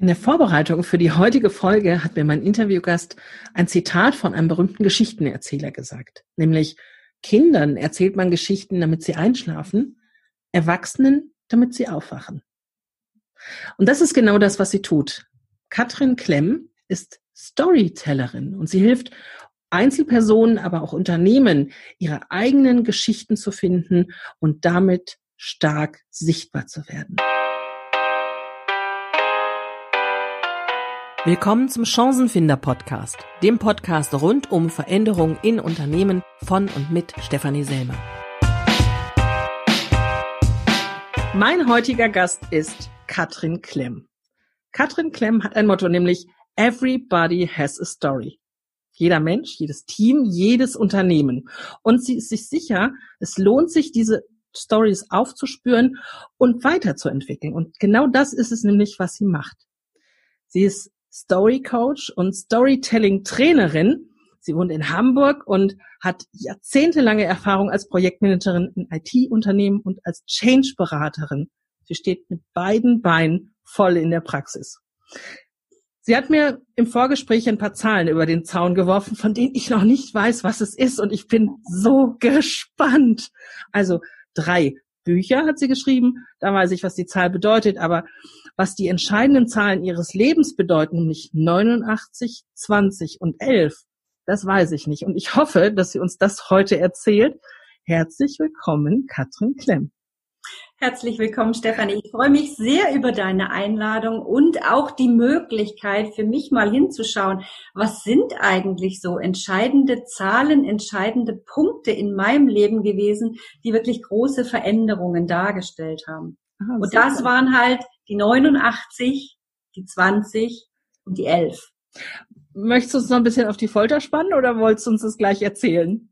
In der Vorbereitung für die heutige Folge hat mir mein Interviewgast ein Zitat von einem berühmten Geschichtenerzähler gesagt, nämlich Kindern erzählt man Geschichten, damit sie einschlafen, Erwachsenen, damit sie aufwachen. Und das ist genau das, was sie tut. Katrin Klemm ist Storytellerin und sie hilft Einzelpersonen, aber auch Unternehmen, ihre eigenen Geschichten zu finden und damit stark sichtbar zu werden. Willkommen zum Chancenfinder Podcast, dem Podcast rund um Veränderungen in Unternehmen von und mit Stefanie Selmer. Mein heutiger Gast ist Katrin Klemm. Katrin Klemm hat ein Motto, nämlich Everybody has a story. Jeder Mensch, jedes Team, jedes Unternehmen. Und sie ist sich sicher, es lohnt sich, diese Stories aufzuspüren und weiterzuentwickeln. Und genau das ist es nämlich, was sie macht. Sie ist Story Coach und Storytelling Trainerin. Sie wohnt in Hamburg und hat jahrzehntelange Erfahrung als Projektmanagerin in IT-Unternehmen und als Change-Beraterin. Sie steht mit beiden Beinen voll in der Praxis. Sie hat mir im Vorgespräch ein paar Zahlen über den Zaun geworfen, von denen ich noch nicht weiß, was es ist. Und ich bin so gespannt. Also drei Bücher hat sie geschrieben. Da weiß ich, was die Zahl bedeutet. Aber was die entscheidenden Zahlen ihres Lebens bedeuten, nämlich 89, 20 und 11, das weiß ich nicht. Und ich hoffe, dass sie uns das heute erzählt. Herzlich willkommen, Katrin Klemm. Herzlich willkommen, Stefanie. Ich freue mich sehr über deine Einladung und auch die Möglichkeit für mich mal hinzuschauen, was sind eigentlich so entscheidende Zahlen, entscheidende Punkte in meinem Leben gewesen, die wirklich große Veränderungen dargestellt haben. Ah, und das waren halt die 89, die 20 und die 11. Möchtest du uns noch ein bisschen auf die Folter spannen oder wolltest du uns das gleich erzählen?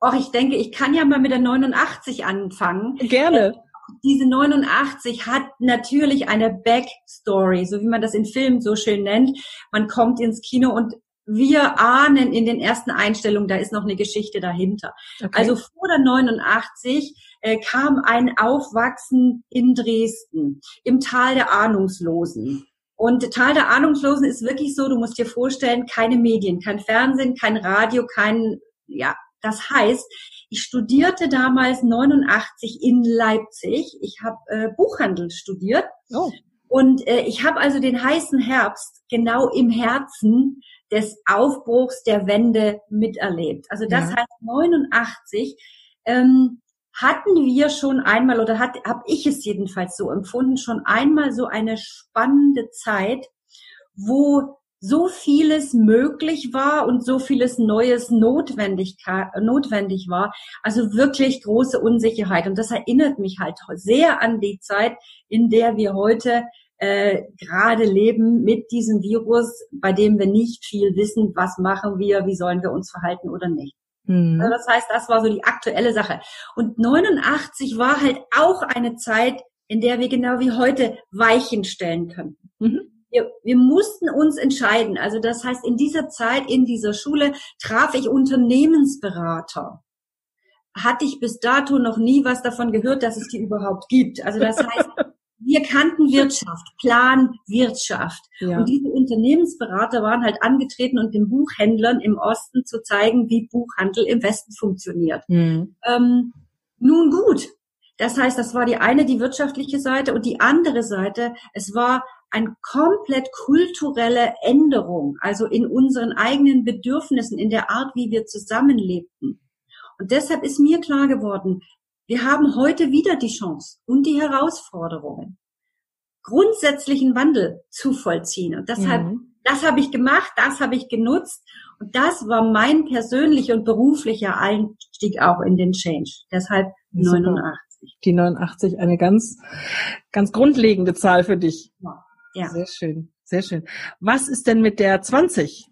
Och, ich denke, ich kann ja mal mit der 89 anfangen. Gerne. Diese 89 hat natürlich eine Backstory, so wie man das in Filmen so schön nennt. Man kommt ins Kino und wir ahnen in den ersten Einstellungen, da ist noch eine Geschichte dahinter. Okay. Also vor der 89 äh, kam ein Aufwachsen in Dresden, im Tal der Ahnungslosen. Und Tal der Ahnungslosen ist wirklich so, du musst dir vorstellen, keine Medien, kein Fernsehen, kein Radio, kein, ja, das heißt, ich studierte damals 89 in Leipzig. Ich habe äh, Buchhandel studiert. Oh. Und äh, ich habe also den heißen Herbst genau im Herzen des Aufbruchs der Wende miterlebt. Also das ja. heißt 89 ähm, hatten wir schon einmal oder hat habe ich es jedenfalls so empfunden schon einmal so eine spannende Zeit, wo so vieles möglich war und so vieles Neues notwendig, notwendig war. Also wirklich große Unsicherheit. Und das erinnert mich halt sehr an die Zeit, in der wir heute äh, gerade leben mit diesem Virus, bei dem wir nicht viel wissen, was machen wir, wie sollen wir uns verhalten oder nicht. Mhm. Also das heißt, das war so die aktuelle Sache. Und 89 war halt auch eine Zeit, in der wir genau wie heute Weichen stellen könnten. Mhm. Wir, wir mussten uns entscheiden. Also das heißt, in dieser Zeit, in dieser Schule traf ich Unternehmensberater. Hatte ich bis dato noch nie was davon gehört, dass es die überhaupt gibt. Also das heißt, wir kannten Wirtschaft, Plan Wirtschaft. Ja. Und diese Unternehmensberater waren halt angetreten und den Buchhändlern im Osten zu zeigen, wie Buchhandel im Westen funktioniert. Mhm. Ähm, nun gut. Das heißt, das war die eine, die wirtschaftliche Seite und die andere Seite, es war eine komplett kulturelle Änderung, also in unseren eigenen Bedürfnissen, in der Art, wie wir zusammenlebten. Und deshalb ist mir klar geworden, wir haben heute wieder die Chance und die Herausforderungen, grundsätzlichen Wandel zu vollziehen. Und deshalb, mhm. das habe ich gemacht, das habe ich genutzt. Und das war mein persönlicher und beruflicher Einstieg auch in den Change. Deshalb Super. 89. Die 89, eine ganz, ganz grundlegende Zahl für dich. Ja. Sehr schön, sehr schön. Was ist denn mit der 20?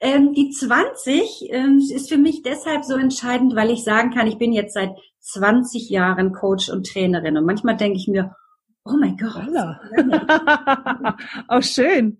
Ähm, die 20 ähm, ist für mich deshalb so entscheidend, weil ich sagen kann, ich bin jetzt seit 20 Jahren Coach und Trainerin. Und manchmal denke ich mir, oh mein Gott. oh, schön.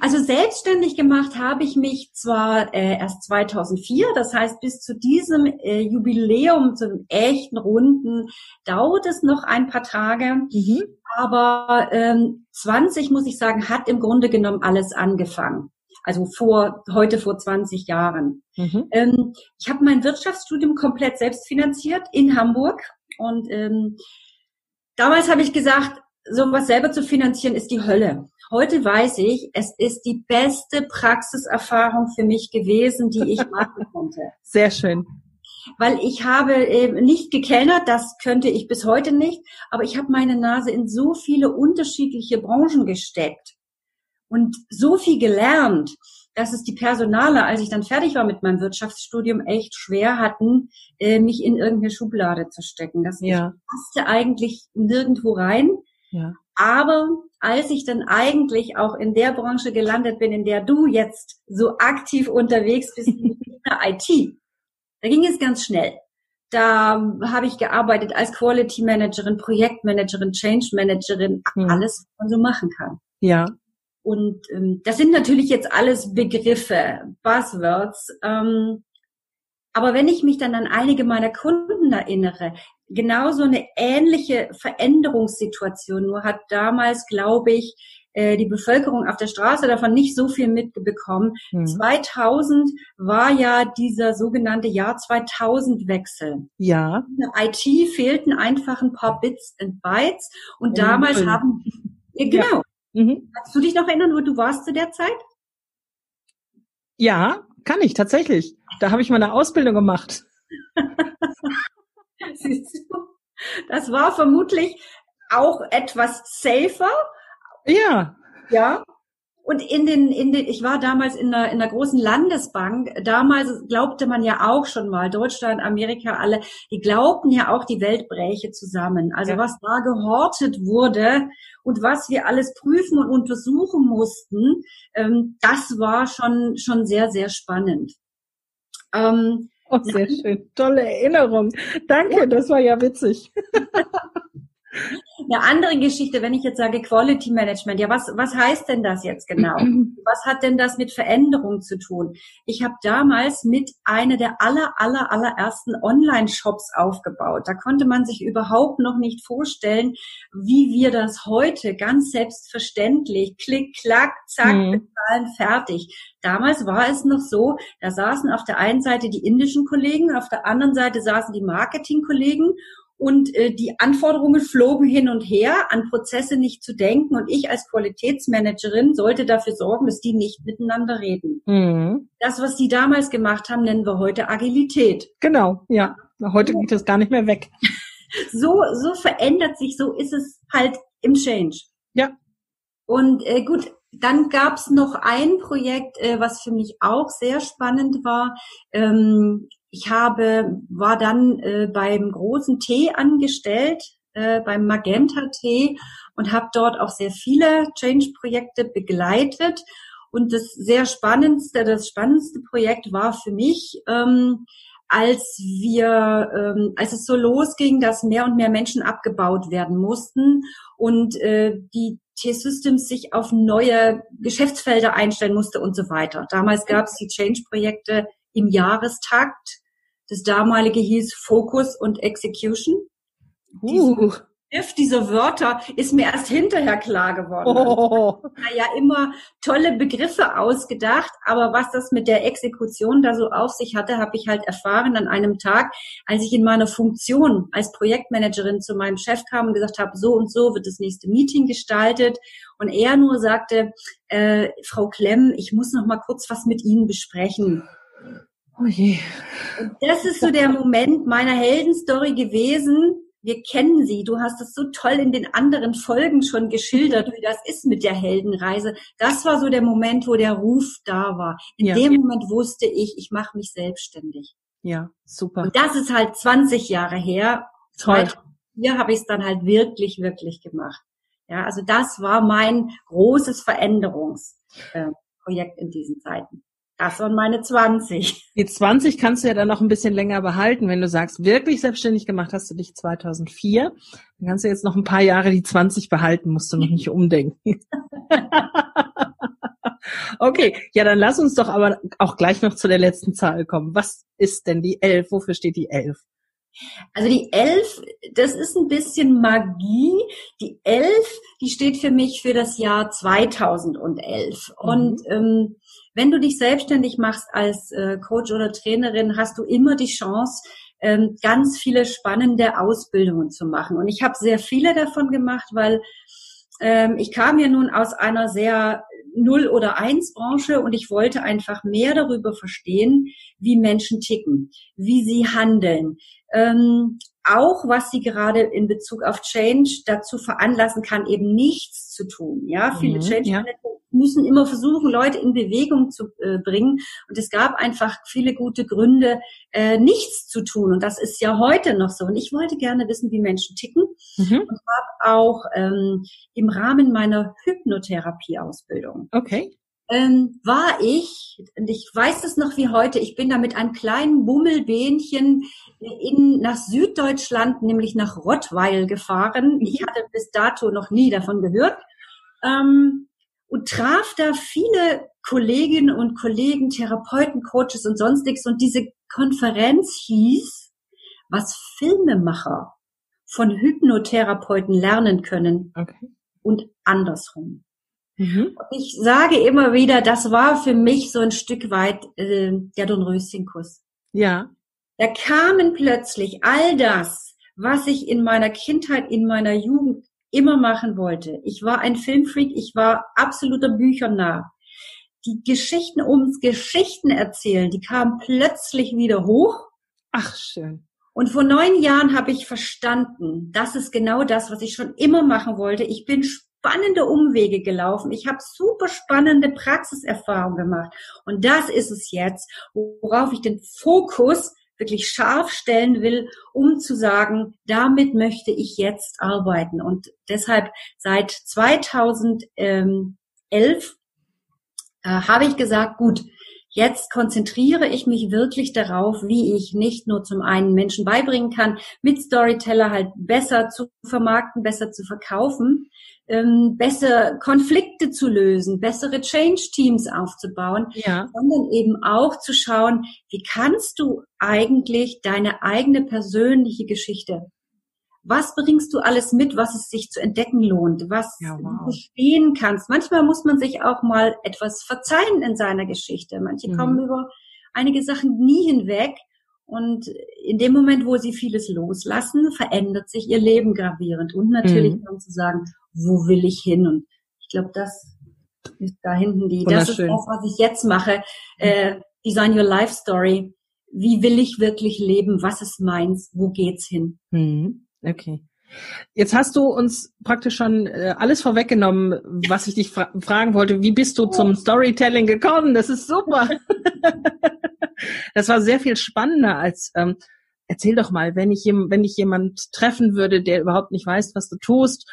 Also selbstständig gemacht habe ich mich zwar äh, erst 2004, das heißt bis zu diesem äh, Jubiläum, zum echten Runden, dauert es noch ein paar Tage. Mhm. Aber ähm, 20, muss ich sagen, hat im Grunde genommen alles angefangen. Also vor heute vor 20 Jahren. Mhm. Ähm, ich habe mein Wirtschaftsstudium komplett selbst finanziert in Hamburg und ähm, damals habe ich gesagt, sowas selber zu finanzieren ist die Hölle. Heute weiß ich, es ist die beste Praxiserfahrung für mich gewesen, die ich machen konnte. Sehr schön. Weil ich habe nicht gekellnert, das könnte ich bis heute nicht, aber ich habe meine Nase in so viele unterschiedliche Branchen gesteckt und so viel gelernt, dass es die Personale, als ich dann fertig war mit meinem Wirtschaftsstudium, echt schwer hatten, äh, mich in irgendeine Schublade zu stecken. Das ja. passte eigentlich nirgendwo rein. Ja. Aber als ich dann eigentlich auch in der Branche gelandet bin, in der du jetzt so aktiv unterwegs bist, in der IT, da ging es ganz schnell. Da habe ich gearbeitet als Quality Managerin, Projektmanagerin, Change Managerin, hm. alles, was man so machen kann. Ja. Und ähm, das sind natürlich jetzt alles Begriffe, Buzzwords. Ähm, aber wenn ich mich dann an einige meiner Kunden erinnere, genauso eine ähnliche Veränderungssituation, nur hat damals, glaube ich, äh, die Bevölkerung auf der Straße davon nicht so viel mitbekommen. Mhm. 2000 war ja dieser sogenannte Jahr 2000 Wechsel. Ja. In der IT fehlten einfach ein paar Bits and Bytes und ja, damals cool. haben, ja, genau. Ja. Mhm. Kannst du dich noch erinnern, wo du warst zu der Zeit? Ja, kann ich tatsächlich. Da habe ich meine Ausbildung gemacht. Das war vermutlich auch etwas safer. Ja. Ja. Und in den, in den, ich war damals in einer, in einer großen Landesbank. Damals glaubte man ja auch schon mal, Deutschland, Amerika, alle, die glaubten ja auch, die Welt bräche zusammen. Also ja. was da gehortet wurde und was wir alles prüfen und untersuchen mussten, ähm, das war schon, schon sehr, sehr spannend. Ähm, oh, sehr schön. Tolle Erinnerung. Danke, ja. das war ja witzig. Eine andere Geschichte, wenn ich jetzt sage Quality Management, ja, was, was heißt denn das jetzt genau? Was hat denn das mit Veränderung zu tun? Ich habe damals mit einer der aller, aller, allerersten Online-Shops aufgebaut. Da konnte man sich überhaupt noch nicht vorstellen, wie wir das heute ganz selbstverständlich, klick, klack, zack, mhm. bezahlen, fertig. Damals war es noch so, da saßen auf der einen Seite die indischen Kollegen, auf der anderen Seite saßen die Marketingkollegen und äh, die Anforderungen flogen hin und her, an Prozesse nicht zu denken und ich als Qualitätsmanagerin sollte dafür sorgen, dass die nicht miteinander reden. Mhm. Das, was die damals gemacht haben, nennen wir heute Agilität. Genau, ja. Heute geht das gar nicht mehr weg. so, so verändert sich, so ist es halt im Change. Ja. Und äh, gut, dann gab's noch ein Projekt, äh, was für mich auch sehr spannend war. Ähm, ich habe, war dann äh, beim großen Tee angestellt, äh, beim Magenta Tee und habe dort auch sehr viele Change-Projekte begleitet. Und das sehr spannendste, das spannendste Projekt war für mich, ähm, als wir, ähm, als es so losging, dass mehr und mehr Menschen abgebaut werden mussten und äh, die T-Systems sich auf neue Geschäftsfelder einstellen musste und so weiter. Damals gab es die Change-Projekte im Jahrestakt das damalige hieß Focus und Execution. Uh. Griff dieser Wörter ist mir erst hinterher klar geworden. Oh. Ja, immer tolle Begriffe ausgedacht, aber was das mit der Exekution da so auf sich hatte, habe ich halt erfahren an einem Tag, als ich in meiner Funktion als Projektmanagerin zu meinem Chef kam und gesagt habe, so und so wird das nächste Meeting gestaltet und er nur sagte, äh, Frau Klemm, ich muss noch mal kurz was mit Ihnen besprechen. Oh je. Und das ist so der Moment meiner Heldenstory gewesen. Wir kennen sie. Du hast es so toll in den anderen Folgen schon geschildert, wie das ist mit der Heldenreise. Das war so der Moment, wo der Ruf da war. In ja. dem Moment wusste ich, ich mache mich selbstständig. Ja, super. Und das ist halt 20 Jahre her. Toll. Hier habe ich es dann halt wirklich, wirklich gemacht. Ja, also das war mein großes Veränderungsprojekt in diesen Zeiten. Das waren meine 20. Die 20 kannst du ja dann noch ein bisschen länger behalten. Wenn du sagst, wirklich selbstständig gemacht hast du dich 2004, dann kannst du jetzt noch ein paar Jahre die 20 behalten, musst du noch nicht umdenken. okay, ja, dann lass uns doch aber auch gleich noch zu der letzten Zahl kommen. Was ist denn die elf? Wofür steht die elf? Also die elf, das ist ein bisschen Magie. Die elf, die steht für mich für das Jahr 2011. Mhm. Und ähm, wenn du dich selbstständig machst als äh, Coach oder Trainerin, hast du immer die Chance, ähm, ganz viele spannende Ausbildungen zu machen. Und ich habe sehr viele davon gemacht, weil ähm, ich kam ja nun aus einer sehr Null- oder Eins-Branche und ich wollte einfach mehr darüber verstehen, wie Menschen ticken, wie sie handeln, ähm, auch was sie gerade in Bezug auf Change dazu veranlassen kann, eben nichts zu tun. Ja, viele mhm, Change ja. müssen immer versuchen, Leute in Bewegung zu äh, bringen. Und es gab einfach viele gute Gründe, äh, nichts zu tun. Und das ist ja heute noch so. Und ich wollte gerne wissen, wie Menschen ticken. Mhm. Und habe auch ähm, im Rahmen meiner Hypnotherapie-Ausbildung okay ähm, war ich, und ich weiß es noch wie heute, ich bin da mit einem kleinen Bummelbähnchen in, nach Süddeutschland, nämlich nach Rottweil gefahren. Ich mhm. hatte bis dato noch nie davon gehört. Ähm, und traf da viele Kolleginnen und Kollegen, Therapeuten, Coaches und sonstiges. Und diese Konferenz hieß, was Filmemacher von Hypnotherapeuten lernen können. Okay. Und andersrum. Mhm. Ich sage immer wieder, das war für mich so ein Stück weit äh, der Dornröschenkuss. Ja. Da kamen plötzlich all das, was ich in meiner Kindheit, in meiner Jugend immer machen wollte. Ich war ein Filmfreak, ich war absoluter Büchernah. Die Geschichten ums Geschichten erzählen, die kamen plötzlich wieder hoch. Ach, schön. Und vor neun Jahren habe ich verstanden, das ist genau das, was ich schon immer machen wollte. Ich bin spannende Umwege gelaufen. Ich habe super spannende Praxiserfahrungen gemacht. Und das ist es jetzt, worauf ich den Fokus wirklich scharf stellen will, um zu sagen, damit möchte ich jetzt arbeiten. Und deshalb seit 2011 äh, habe ich gesagt, gut, Jetzt konzentriere ich mich wirklich darauf, wie ich nicht nur zum einen Menschen beibringen kann, mit Storyteller halt besser zu vermarkten, besser zu verkaufen, ähm, besser Konflikte zu lösen, bessere Change-Teams aufzubauen, ja. sondern eben auch zu schauen, wie kannst du eigentlich deine eigene persönliche Geschichte was bringst du alles mit, was es sich zu entdecken lohnt, was ja, wow. du verstehen kannst. Manchmal muss man sich auch mal etwas verzeihen in seiner Geschichte. Manche mhm. kommen über einige Sachen nie hinweg. Und in dem Moment, wo sie vieles loslassen, verändert sich ihr Leben gravierend. Und natürlich mhm. dann zu sagen, wo will ich hin? Und ich glaube, das ist da hinten die, das ist das, was ich jetzt mache. Äh, Design Your Life Story. Wie will ich wirklich leben? Was ist meins? Wo geht's hin? Mhm. Okay. Jetzt hast du uns praktisch schon äh, alles vorweggenommen, was ich dich fra fragen wollte. Wie bist du zum Storytelling gekommen? Das ist super. das war sehr viel spannender als ähm, erzähl doch mal, wenn ich wenn ich jemand treffen würde, der überhaupt nicht weiß, was du tust.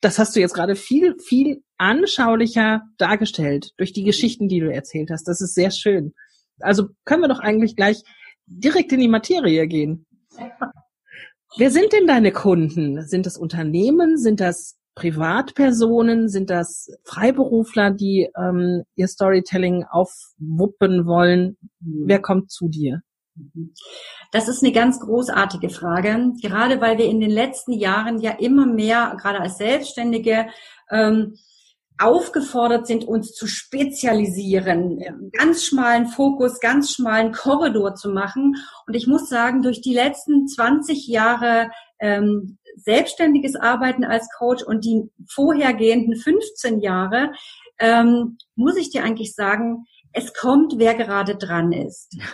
Das hast du jetzt gerade viel viel anschaulicher dargestellt durch die Geschichten, die du erzählt hast. Das ist sehr schön. Also können wir doch eigentlich gleich direkt in die Materie gehen. Wer sind denn deine Kunden? Sind das Unternehmen? Sind das Privatpersonen? Sind das Freiberufler, die ähm, ihr Storytelling aufwuppen wollen? Mhm. Wer kommt zu dir? Das ist eine ganz großartige Frage, gerade weil wir in den letzten Jahren ja immer mehr, gerade als Selbstständige, ähm, aufgefordert sind, uns zu spezialisieren, ganz schmalen Fokus, ganz schmalen Korridor zu machen. Und ich muss sagen, durch die letzten 20 Jahre ähm, selbstständiges Arbeiten als Coach und die vorhergehenden 15 Jahre, ähm, muss ich dir eigentlich sagen, es kommt, wer gerade dran ist.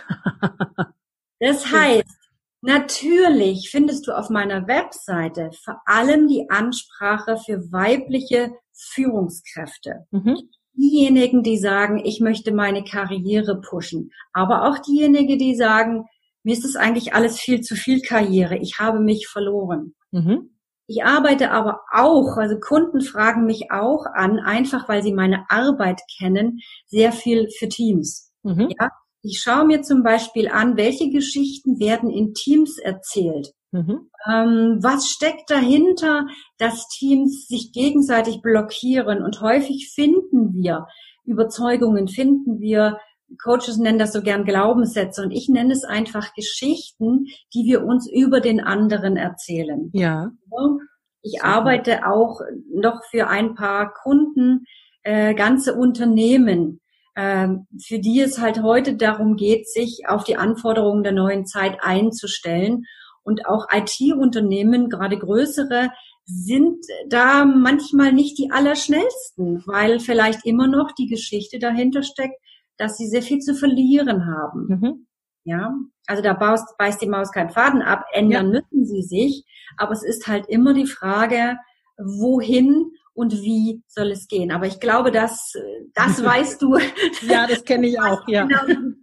Das heißt, natürlich findest du auf meiner Webseite vor allem die Ansprache für weibliche Führungskräfte. Mhm. Diejenigen, die sagen, ich möchte meine Karriere pushen, aber auch diejenigen, die sagen, mir ist es eigentlich alles viel zu viel Karriere, ich habe mich verloren. Mhm. Ich arbeite aber auch, also Kunden fragen mich auch an, einfach weil sie meine Arbeit kennen, sehr viel für Teams. Mhm. Ja, ich schaue mir zum Beispiel an, welche Geschichten werden in Teams erzählt. Mhm. Ähm, was steckt dahinter, dass Teams sich gegenseitig blockieren? Und häufig finden wir Überzeugungen, finden wir, Coaches nennen das so gern Glaubenssätze und ich nenne es einfach Geschichten, die wir uns über den anderen erzählen. Ja. Ich arbeite auch noch für ein paar Kunden, äh, ganze Unternehmen, ähm, für die es halt heute darum geht, sich auf die Anforderungen der neuen Zeit einzustellen. Und auch IT-Unternehmen, gerade größere, sind da manchmal nicht die allerschnellsten, weil vielleicht immer noch die Geschichte dahinter steckt, dass sie sehr viel zu verlieren haben. Mhm. Ja, also da baust, beißt die Maus keinen Faden ab, ändern ja. müssen sie sich, aber es ist halt immer die Frage, wohin und wie soll es gehen. Aber ich glaube, das, das weißt du. ja, das kenne ich auch, ja. Genau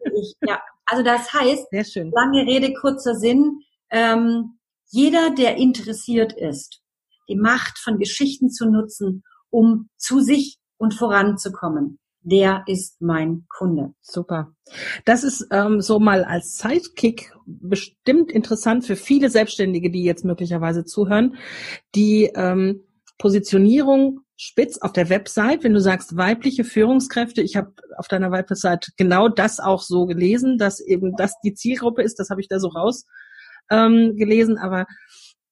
ja. Also das heißt, Sehr schön. lange Rede, kurzer Sinn, ähm, jeder, der interessiert ist, die Macht von Geschichten zu nutzen, um zu sich und voranzukommen, der ist mein Kunde. Super. Das ist ähm, so mal als Sidekick bestimmt interessant für viele Selbstständige, die jetzt möglicherweise zuhören, die ähm, Positionierung spitz auf der Website, wenn du sagst weibliche Führungskräfte, ich habe auf deiner Website genau das auch so gelesen, dass eben das die Zielgruppe ist, das habe ich da so raus ähm, gelesen, aber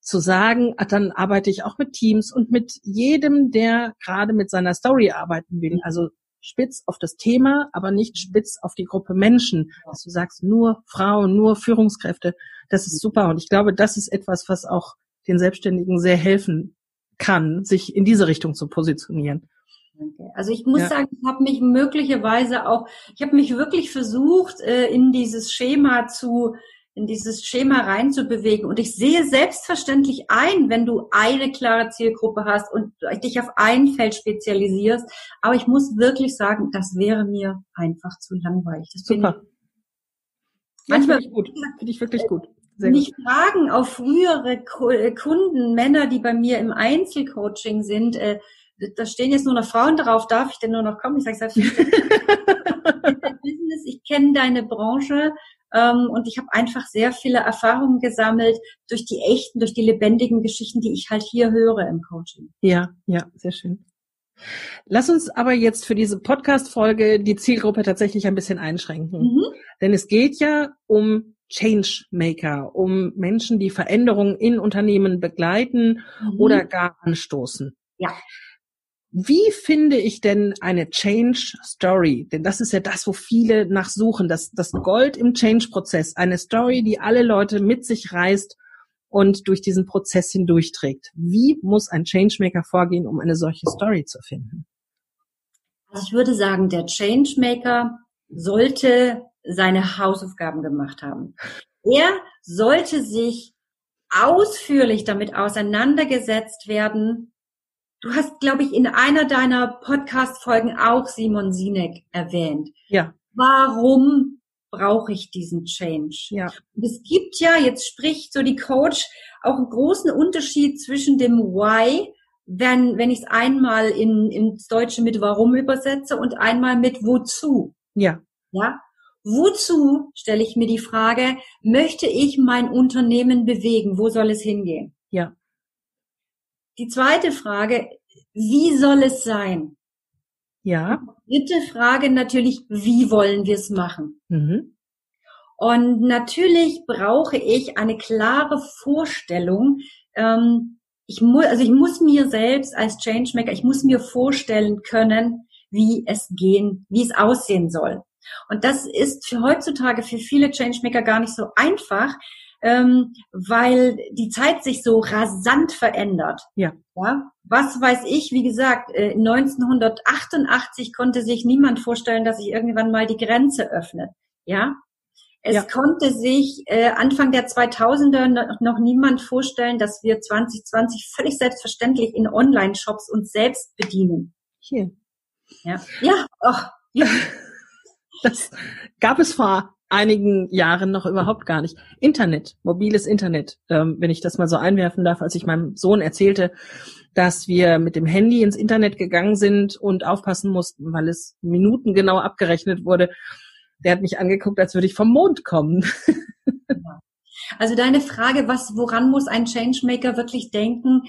zu sagen, ah, dann arbeite ich auch mit Teams und mit jedem, der gerade mit seiner Story arbeiten will. Also spitz auf das Thema, aber nicht spitz auf die Gruppe Menschen. Dass du sagst, nur Frauen, nur Führungskräfte. Das ist super. Und ich glaube, das ist etwas, was auch den Selbstständigen sehr helfen kann, sich in diese Richtung zu positionieren. Also ich muss ja. sagen, ich habe mich möglicherweise auch, ich habe mich wirklich versucht, äh, in dieses Schema zu in dieses Schema reinzubewegen. Und ich sehe selbstverständlich ein, wenn du eine klare Zielgruppe hast und dich auf ein Feld spezialisierst. Aber ich muss wirklich sagen, das wäre mir einfach zu langweilig. Das Super. manchmal finde ich gut. Finde ich wirklich gut. Sehr mich gut. fragen auf frühere äh, Kunden, Männer, die bei mir im Einzelcoaching sind, äh, da stehen jetzt nur noch Frauen drauf, darf ich denn nur noch kommen? Ich sage selbstverständlich. ich kenne deine Branche, ähm, und ich habe einfach sehr viele Erfahrungen gesammelt durch die echten, durch die lebendigen Geschichten, die ich halt hier höre im Coaching. Ja, ja, sehr schön. Lass uns aber jetzt für diese Podcast-Folge die Zielgruppe tatsächlich ein bisschen einschränken. Mhm. Denn es geht ja um Changemaker, um Menschen, die Veränderungen in Unternehmen begleiten mhm. oder gar anstoßen. Ja. Wie finde ich denn eine Change Story? Denn das ist ja das, wo viele nachsuchen, das, das Gold im Change-Prozess. Eine Story, die alle Leute mit sich reißt und durch diesen Prozess hindurchträgt. Wie muss ein Changemaker vorgehen, um eine solche Story zu finden? Also ich würde sagen, der Changemaker sollte seine Hausaufgaben gemacht haben. Er sollte sich ausführlich damit auseinandergesetzt werden, Du hast, glaube ich, in einer deiner Podcast-Folgen auch Simon Sinek erwähnt. Ja. Warum brauche ich diesen Change? Ja. Und es gibt ja, jetzt spricht so die Coach, auch einen großen Unterschied zwischen dem Why, wenn, wenn ich es einmal in, ins Deutsche mit Warum übersetze und einmal mit Wozu. Ja. Ja. Wozu, stelle ich mir die Frage, möchte ich mein Unternehmen bewegen? Wo soll es hingehen? Ja. Die zweite Frage, wie soll es sein? Ja. dritte Frage natürlich, wie wollen wir es machen? Mhm. Und natürlich brauche ich eine klare Vorstellung. Ähm, ich muss, also ich muss mir selbst als Changemaker, ich muss mir vorstellen können, wie es gehen, wie es aussehen soll. Und das ist für heutzutage für viele Changemaker gar nicht so einfach, ähm, weil die Zeit sich so rasant verändert. Ja. ja. Was weiß ich, wie gesagt, äh, 1988 konnte sich niemand vorstellen, dass sich irgendwann mal die Grenze öffnet. Ja. Es ja. konnte sich äh, Anfang der 2000er noch niemand vorstellen, dass wir 2020 völlig selbstverständlich in Online-Shops uns selbst bedienen. Hier. Ja. Ja. Ach, ja. Das gab es vor einigen Jahren noch überhaupt gar nicht. Internet, mobiles Internet, ähm, wenn ich das mal so einwerfen darf, als ich meinem Sohn erzählte, dass wir mit dem Handy ins Internet gegangen sind und aufpassen mussten, weil es minutengenau abgerechnet wurde. Der hat mich angeguckt, als würde ich vom Mond kommen. Also deine Frage, was, woran muss ein Changemaker wirklich denken?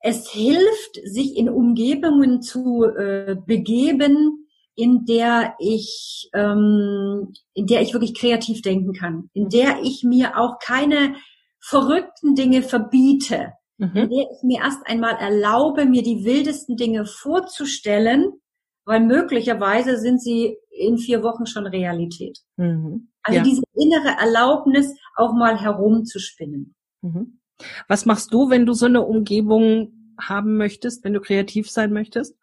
Es hilft, sich in Umgebungen zu äh, begeben, in der ich, ähm, in der ich wirklich kreativ denken kann, in der ich mir auch keine verrückten Dinge verbiete, mhm. in der ich mir erst einmal erlaube, mir die wildesten Dinge vorzustellen, weil möglicherweise sind sie in vier Wochen schon Realität. Mhm. Also ja. diese innere Erlaubnis, auch mal herumzuspinnen. Mhm. Was machst du, wenn du so eine Umgebung haben möchtest, wenn du kreativ sein möchtest?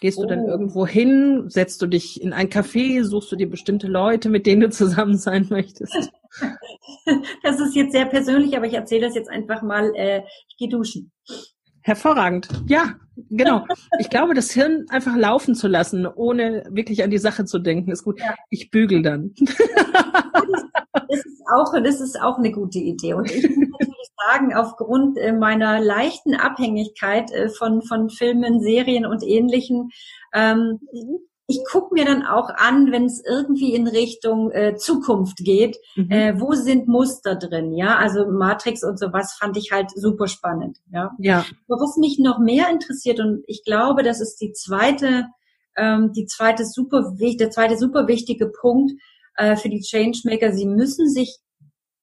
Gehst du oh. dann irgendwo hin? Setzt du dich in ein Café? Suchst du dir bestimmte Leute, mit denen du zusammen sein möchtest? Das ist jetzt sehr persönlich, aber ich erzähle das jetzt einfach mal. Äh, ich gehe duschen. Hervorragend. Ja, genau. Ich glaube, das Hirn einfach laufen zu lassen, ohne wirklich an die Sache zu denken, ist gut. Ja. Ich bügel dann. Das ist auch, das ist auch eine gute Idee. Und ich sagen, aufgrund äh, meiner leichten Abhängigkeit äh, von, von Filmen, Serien und Ähnlichen, ähm, ich gucke mir dann auch an, wenn es irgendwie in Richtung äh, Zukunft geht, mhm. äh, wo sind Muster drin, ja? Also Matrix und sowas fand ich halt super spannend, ja. Ja. Aber was mich noch mehr interessiert und ich glaube, das ist die zweite, ähm, die zweite super der zweite super wichtige Punkt äh, für die Changemaker. Sie müssen sich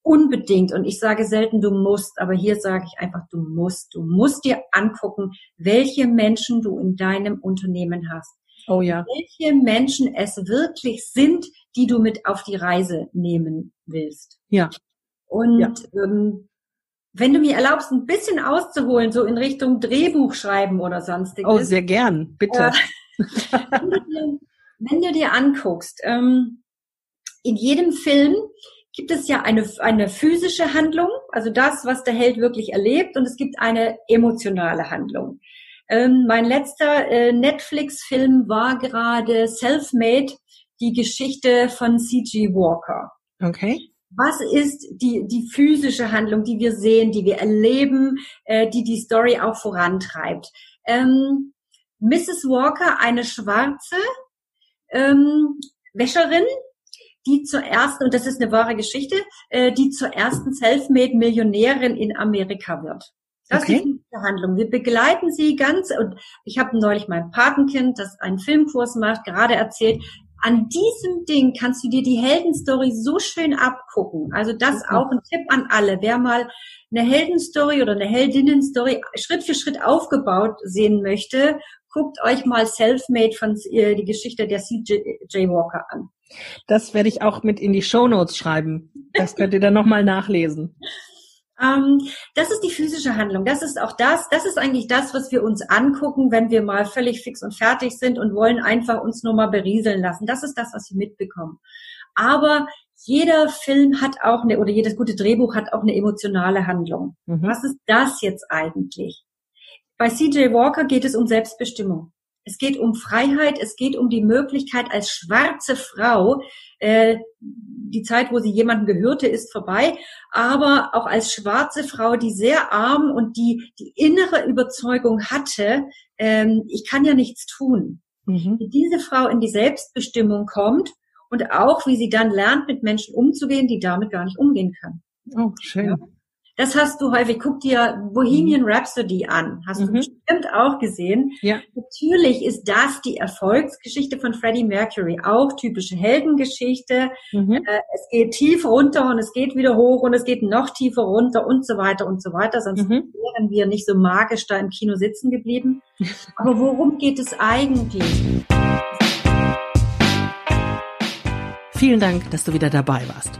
unbedingt, und ich sage selten, du musst, aber hier sage ich einfach, du musst, du musst dir angucken, welche Menschen du in deinem Unternehmen hast. Oh ja. Welche Menschen es wirklich sind, die du mit auf die Reise nehmen willst. Ja. Und ja. Ähm, wenn du mir erlaubst, ein bisschen auszuholen, so in Richtung Drehbuch schreiben oder sonstiges. Oh, sehr gern, bitte. Äh, wenn, du dir, wenn, du dir, anguckst, ähm, in jedem Film gibt es ja eine, eine physische Handlung, also das, was der Held wirklich erlebt, und es gibt eine emotionale Handlung. Ähm, mein letzter äh, Netflix-Film war gerade Selfmade, die Geschichte von C.G. Walker. Okay. Was ist die, die physische Handlung, die wir sehen, die wir erleben, äh, die die Story auch vorantreibt? Ähm, Mrs. Walker, eine schwarze ähm, Wäscherin, die zur ersten, und das ist eine wahre Geschichte, äh, die zur ersten Selfmade-Millionärin in Amerika wird. Das okay. ist die Behandlung. Wir begleiten sie ganz, und ich habe neulich mein Patenkind, das einen Filmkurs macht, gerade erzählt, an diesem Ding kannst du dir die Heldenstory so schön abgucken. Also das okay. auch ein Tipp an alle. Wer mal eine Heldenstory oder eine Heldinnenstory Schritt für Schritt aufgebaut sehen möchte, guckt euch mal Selfmade von äh, die Geschichte der C.J. Walker an. Das werde ich auch mit in die Show Notes schreiben. Das könnt ihr dann nochmal nachlesen. Ähm, das ist die physische Handlung. Das ist auch das. Das ist eigentlich das, was wir uns angucken, wenn wir mal völlig fix und fertig sind und wollen einfach uns nur mal berieseln lassen. Das ist das, was wir mitbekommen. Aber jeder Film hat auch eine, oder jedes gute Drehbuch hat auch eine emotionale Handlung. Mhm. Was ist das jetzt eigentlich? Bei CJ Walker geht es um Selbstbestimmung. Es geht um Freiheit, es geht um die Möglichkeit als schwarze Frau, äh, die Zeit, wo sie jemandem gehörte, ist vorbei, aber auch als schwarze Frau, die sehr arm und die die innere Überzeugung hatte, ähm, ich kann ja nichts tun. Mhm. Wie diese Frau in die Selbstbestimmung kommt und auch wie sie dann lernt, mit Menschen umzugehen, die damit gar nicht umgehen können. Oh, schön. Ja. Das hast du häufig. Guck dir Bohemian mhm. Rhapsody an. Hast mhm. du bestimmt auch gesehen. Ja. Natürlich ist das die Erfolgsgeschichte von Freddie Mercury. Auch typische Heldengeschichte. Mhm. Äh, es geht tief runter und es geht wieder hoch und es geht noch tiefer runter und so weiter und so weiter. Sonst mhm. wären wir nicht so magisch da im Kino sitzen geblieben. Aber worum geht es eigentlich? Vielen Dank, dass du wieder dabei warst.